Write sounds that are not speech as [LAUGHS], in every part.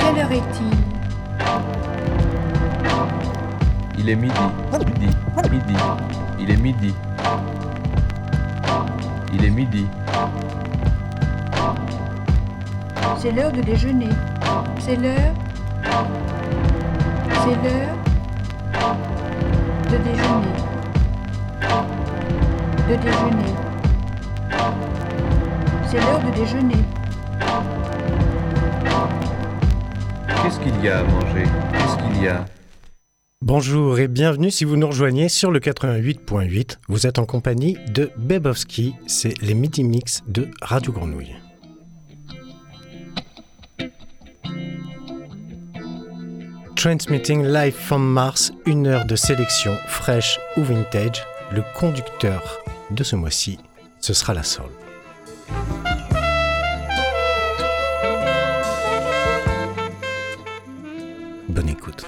Quelle heure est-il? Il est midi. Midi. Midi. Il est midi. Il est midi. C'est l'heure de déjeuner. C'est l'heure. C'est l'heure de déjeuner. De déjeuner. C'est l'heure de déjeuner. Qu'est-ce qu'il y a à manger? Qu'est-ce qu'il y a? Bonjour et bienvenue si vous nous rejoignez sur le 88.8. Vous êtes en compagnie de Bebowski, c'est les Midi Mix de Radio Grenouille. Transmitting live from Mars, une heure de sélection fraîche ou vintage. Le conducteur de ce mois-ci, ce sera la Soul. Bonne écoute.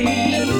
You.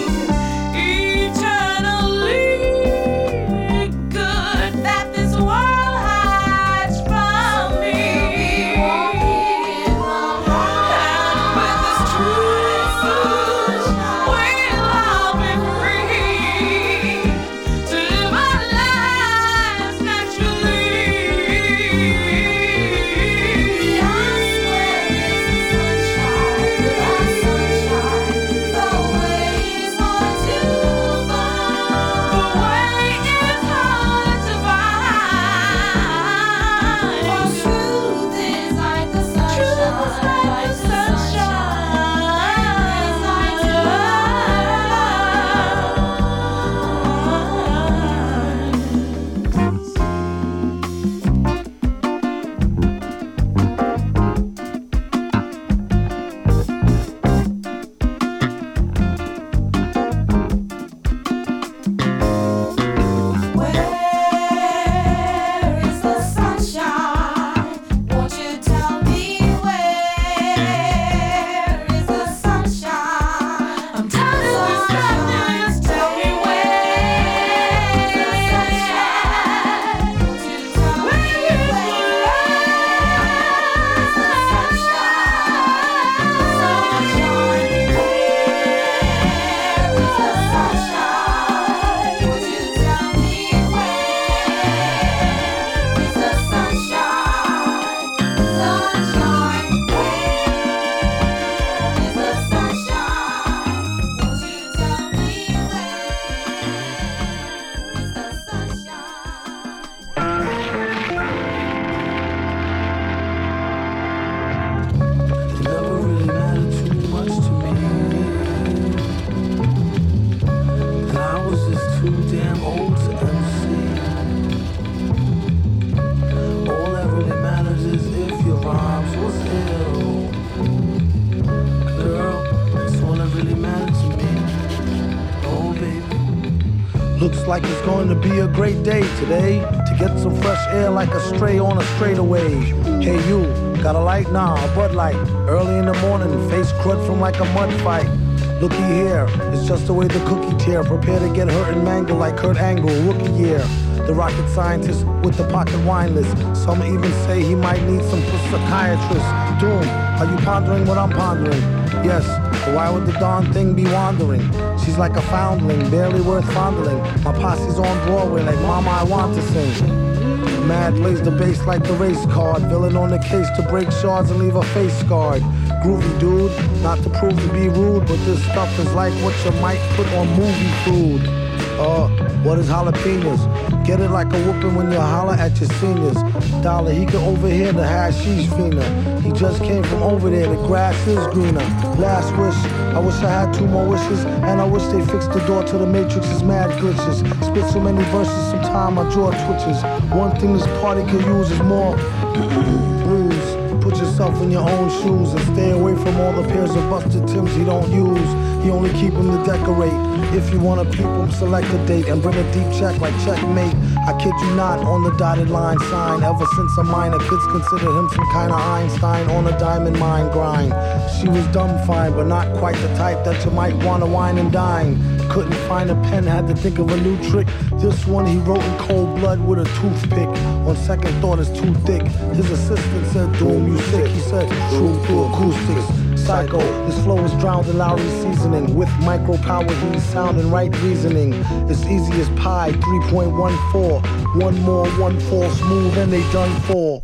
Like it's going to be a great day today to get some fresh air like a stray on a straightaway. Hey, you, got a light? Nah, a Bud Light. Early in the morning, face crud from like a mud fight. Looky here, it's just the way the cookie tear. Prepare to get hurt and mangle like Kurt Angle, rookie year. The rocket scientist with the pocket wine list. Some even say he might need some psychiatrist. Doom, are you pondering what I'm pondering? Yes, but why would the darn thing be wandering? She's like a foundling, barely worth fondling. My posse's on Broadway like Mama, I want to sing. Mad lays the bass like the race card. Villain on the case to break shards and leave a face scarred. Groovy dude, not to prove to be rude, but this stuff is like what you might put on movie food. Uh, what is jalapenos? Get it like a whooping when you holler at your seniors. Dollar, he can overhear the hashish fiender. He just came from over there, the grass is greener. Last wish, I wish I had two more wishes, and I wish they fixed the door to the matrix's mad glitches. Spit so many verses, sometime my jaw twitches. One thing this party could use is more. Put yourself in your own shoes and stay away from all the pairs of busted Tims he don't use. He only keep them to decorate. If you wanna peep him, select a date and bring a deep check like checkmate. I kid you not, on the dotted line sign. Ever since a minor, kids consider him some kind of Einstein on a diamond mine grind. She was dumb fine, but not quite the type that you might wanna wine and dine. Couldn't find a pen, had to think of a new trick. This one he wrote in cold blood with a toothpick. On second thought, it's too thick. His assistant said, Doom, you sick. He said, True through acoustics. Psycho, his flow is drowned in Lawry's seasoning. With micro power, he's sound and right reasoning. It's easy as pie, 3.14. One more, one fall smooth, and they done for.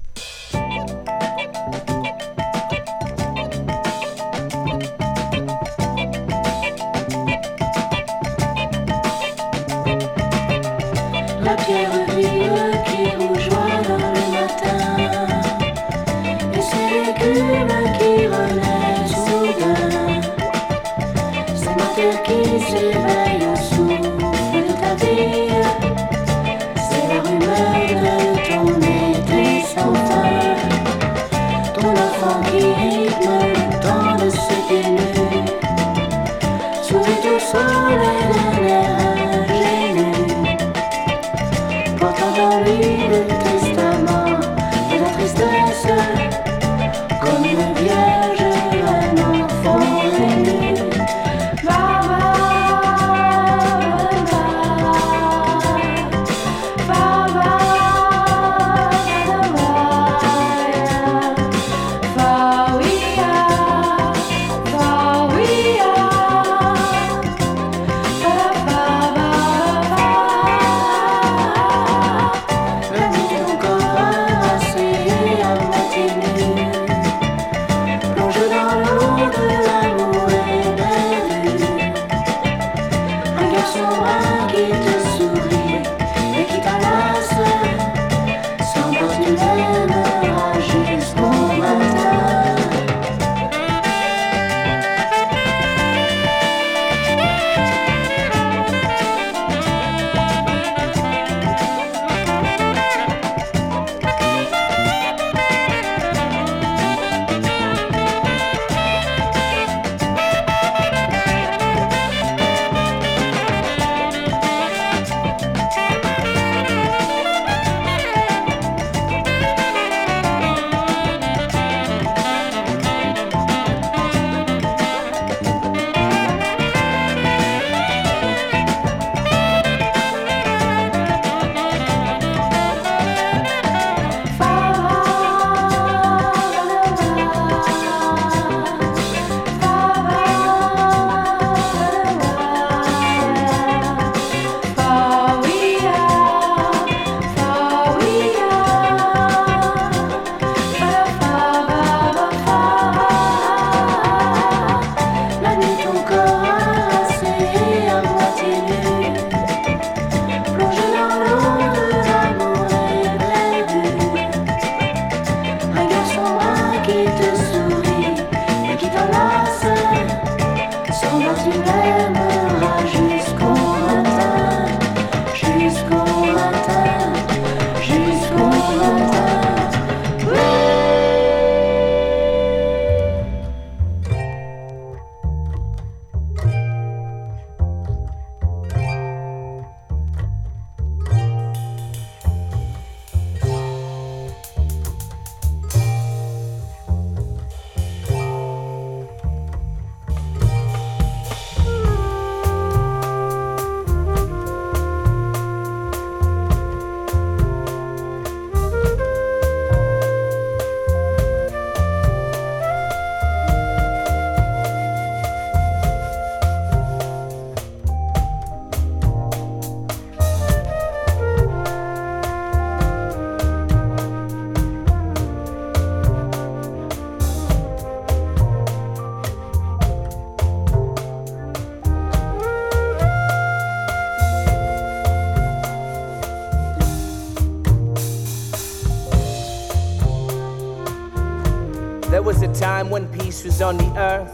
Time when peace was on the earth.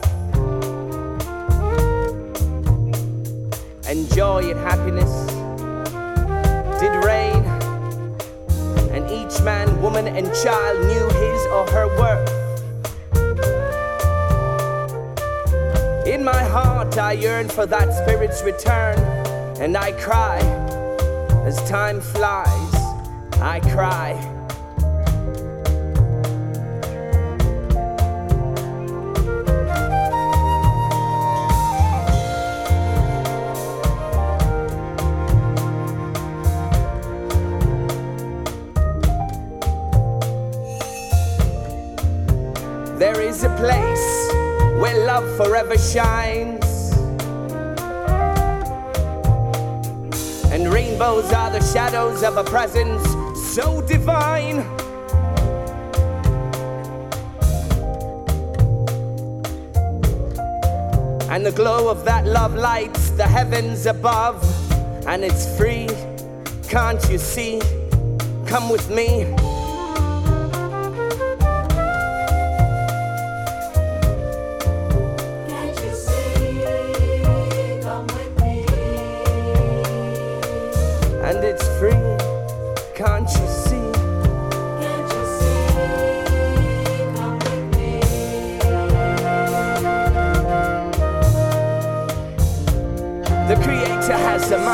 And joy and happiness did reign. And each man, woman, and child knew his or her worth. In my heart, I yearn for that spirit's return. And I cry as time flies. I cry. Shines. And rainbows are the shadows of a presence so divine. And the glow of that love lights the heavens above. And it's free, can't you see? Come with me.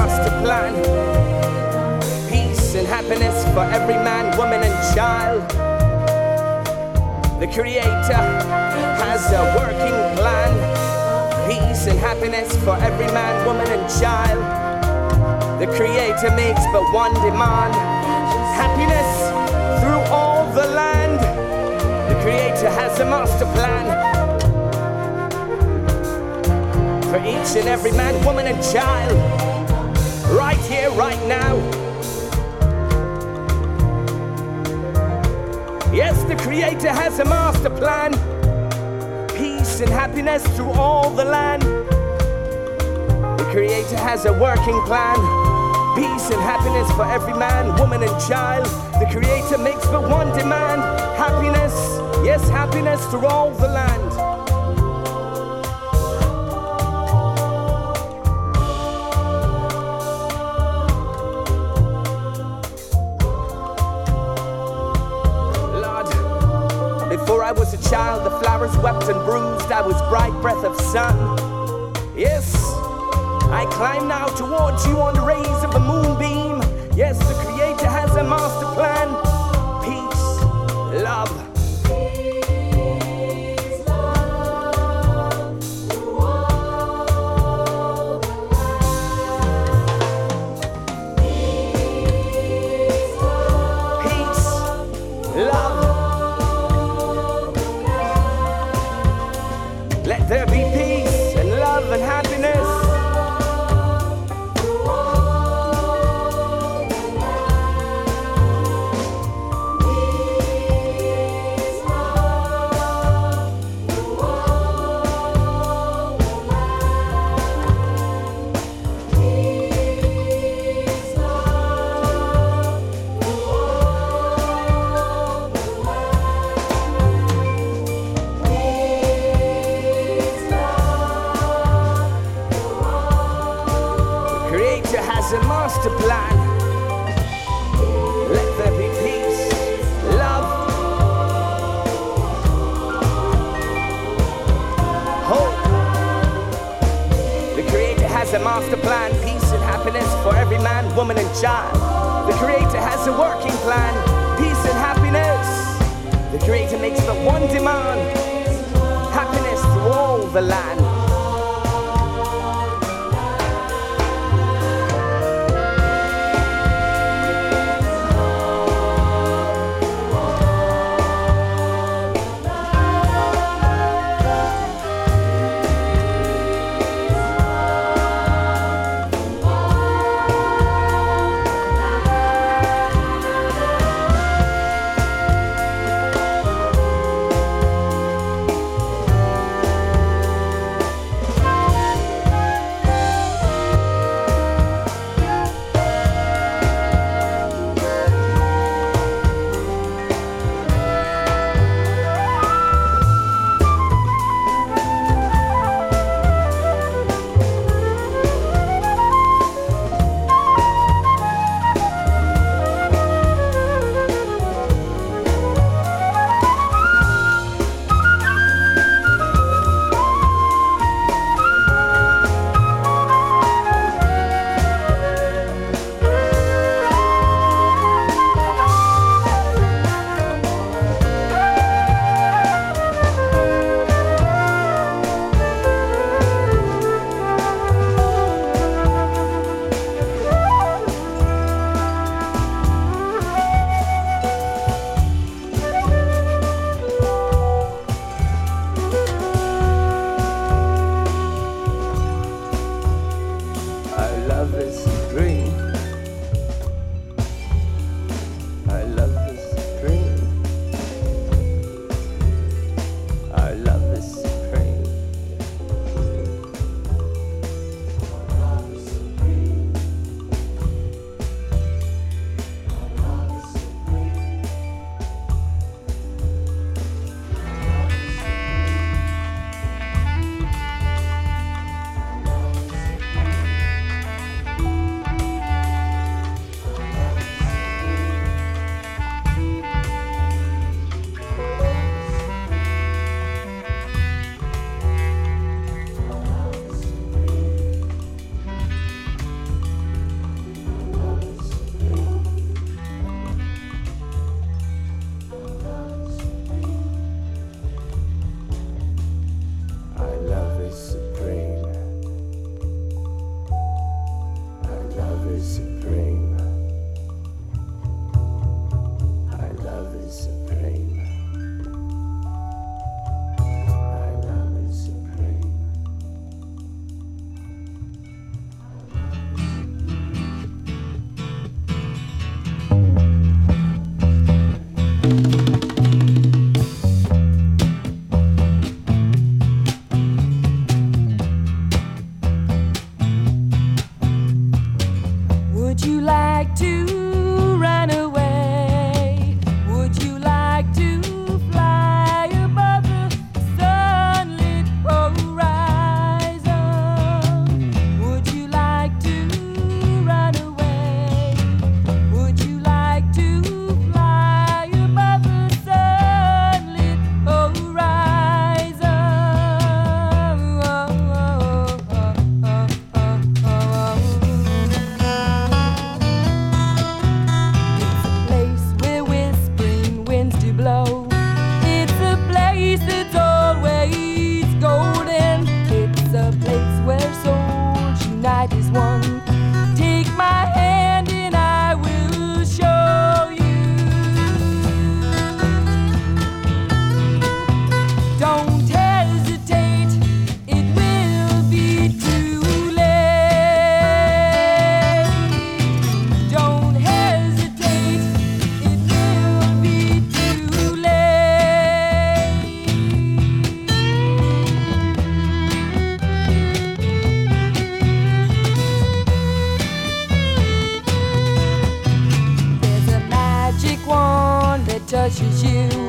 Master plan. Peace and happiness for every man, woman, and child. The Creator has a working plan. Peace and happiness for every man, woman, and child. The Creator makes but one demand happiness through all the land. The Creator has a master plan for each and every man, woman, and child. Right here, right now. Yes, the Creator has a master plan. Peace and happiness through all the land. The Creator has a working plan. Peace and happiness for every man, woman, and child. The Creator makes but one demand happiness. Yes, happiness through all the land. The flowers wept and bruised. I was bright breath of sun. Yes, I climb now towards you on the rays of a moonbeam. Yes, the Creator has a master plan. 就是。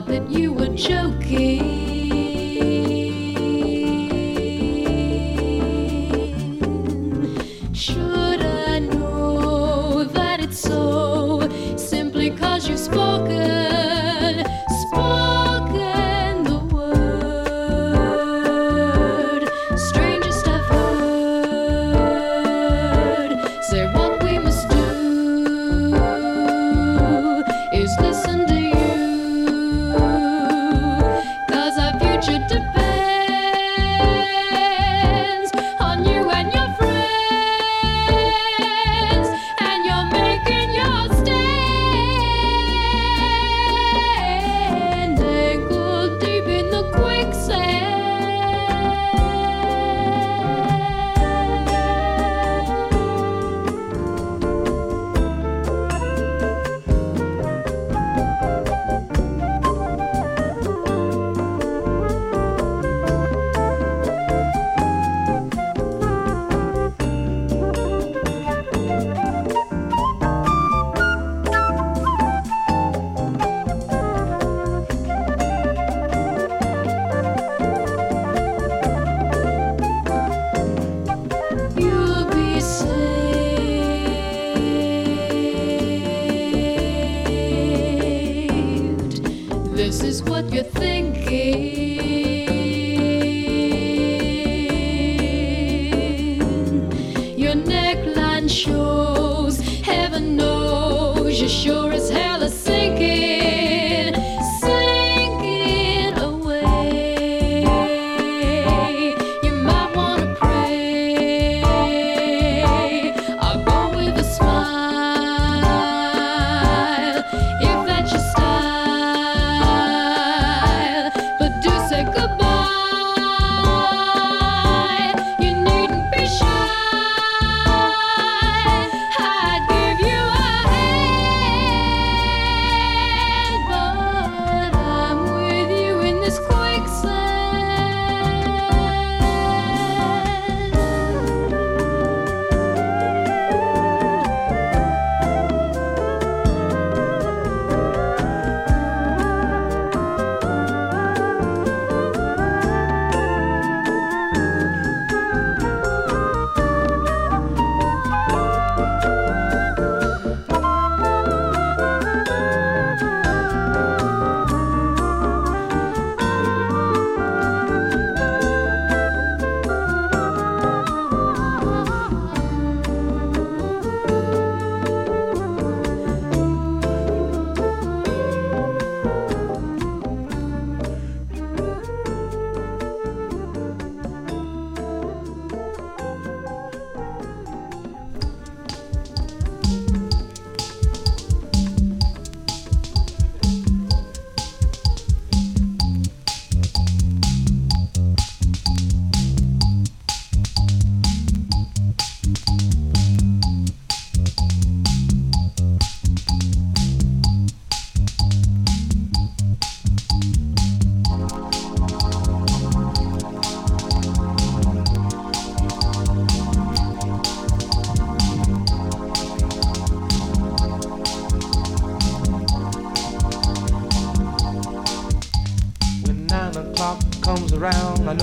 Thought that you were joking.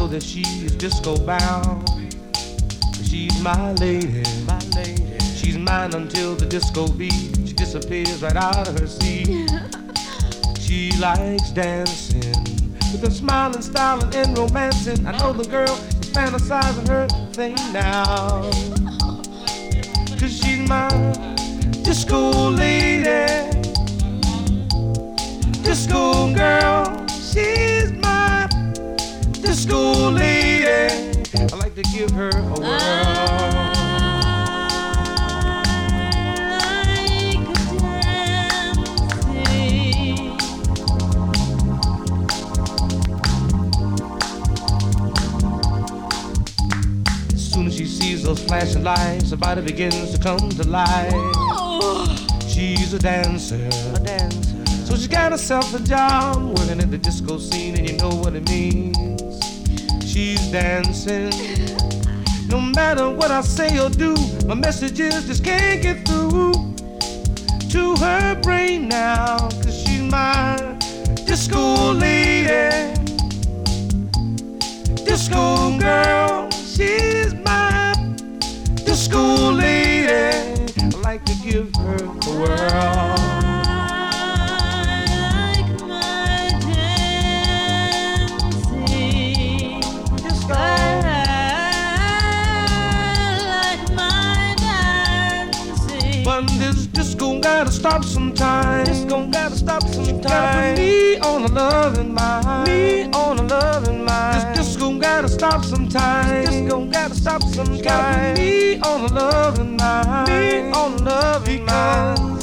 Know that she is disco bound. She's my lady, my lady. She's mine until the disco beat. She disappears right out of her seat. [LAUGHS] she likes dancing with a smiling, styling, and romancing. I know the girl is fantasizing her thing now. Cause she's my disco lady. Disco girl, she's my disco lady. Eh? I like to give her a whirl. As soon as she sees those flashing lights, her body begins to come to life. She's a dancer, a dancer. So she got herself a job working at the disco scene, and you know what it means. She's dancing. No matter what I say or do, my messages just can't get through to her brain now. Cause she's my disco lady. Disco girl, she's my disco lady. I like to give her the world. But this disco gotta stop sometime. Disco gotta stop sometime. Gotta put me on a loving mind. Me on a loving mind. This disco gotta stop sometime. Disco gotta stop sometime. Gotta put me on a loving mind. Me on a loving mind.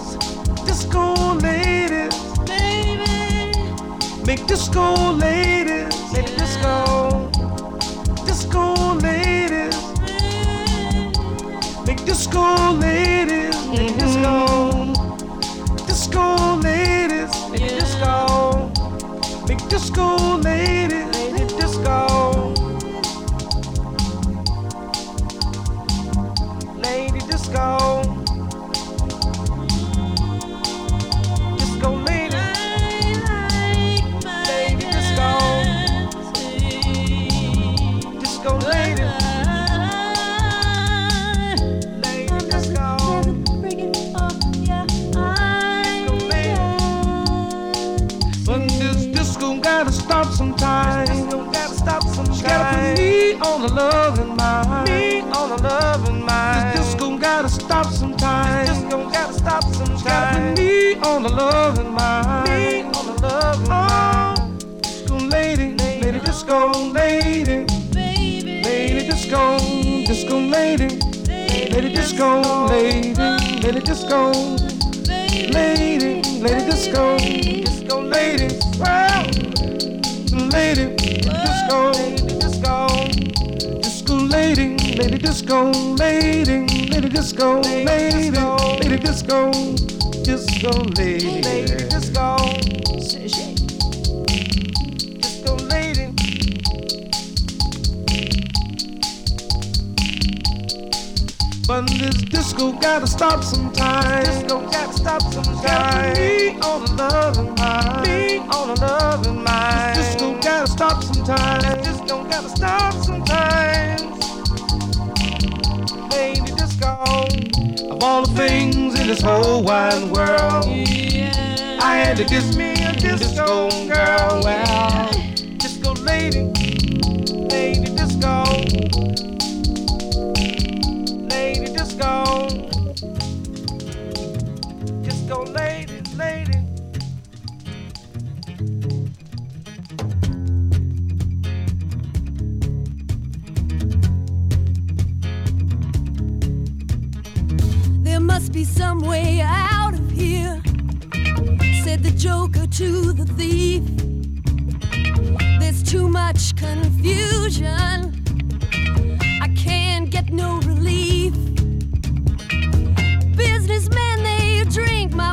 Disco ladies, baby, make disco ladies, make disco disco ladies, make disco, disco ladies, make disco, make disco ladies, make disco, lady disco stop sometime. Disco gotta stop sometime. She gotta put me on a loving mind. Me on a loving mind. This oh, disco gotta stop sometime. This disco gotta stop sometime. She gotta put me on a loving mind. Me on a loving mind. Disco lady, lady disco lady. Lady disco, disco lady. Lady disco lady. Lady disco lady, lady disco, disco lady, lady, disco, disco, disco lady, lady disco, lady, lady disco, lady, lady disco, disco lady, lady disco, this disco gotta stop sometime. Disco gotta stop sometime. Gotta be on a loving mind. Be on a loving mind. This disco gotta stop sometime. Disco gotta stop sometime. Baby disco. Of all the things in this whole wide world, I had to kiss me a disco girl. Well, disco lady, lady disco. Lady disco. Disco lady, lady. There must be some way out of here, said the joker to the thief. There's too much confusion. I can't get no relief. Drink my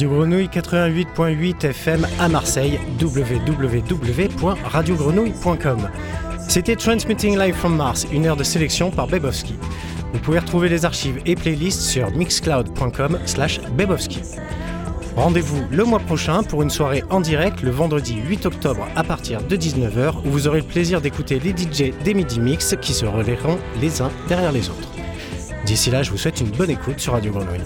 Radio Grenouille 88.8 FM à Marseille, www.radiogrenouille.com. C'était Transmitting Live from Mars, une heure de sélection par Bebowski. Vous pouvez retrouver les archives et playlists sur mixcloud.com slash Bebowski. Rendez-vous le mois prochain pour une soirée en direct le vendredi 8 octobre à partir de 19h où vous aurez le plaisir d'écouter les DJ des Midi Mix qui se relaieront les uns derrière les autres. D'ici là, je vous souhaite une bonne écoute sur Radio Grenouille.